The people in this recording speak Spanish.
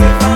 hace.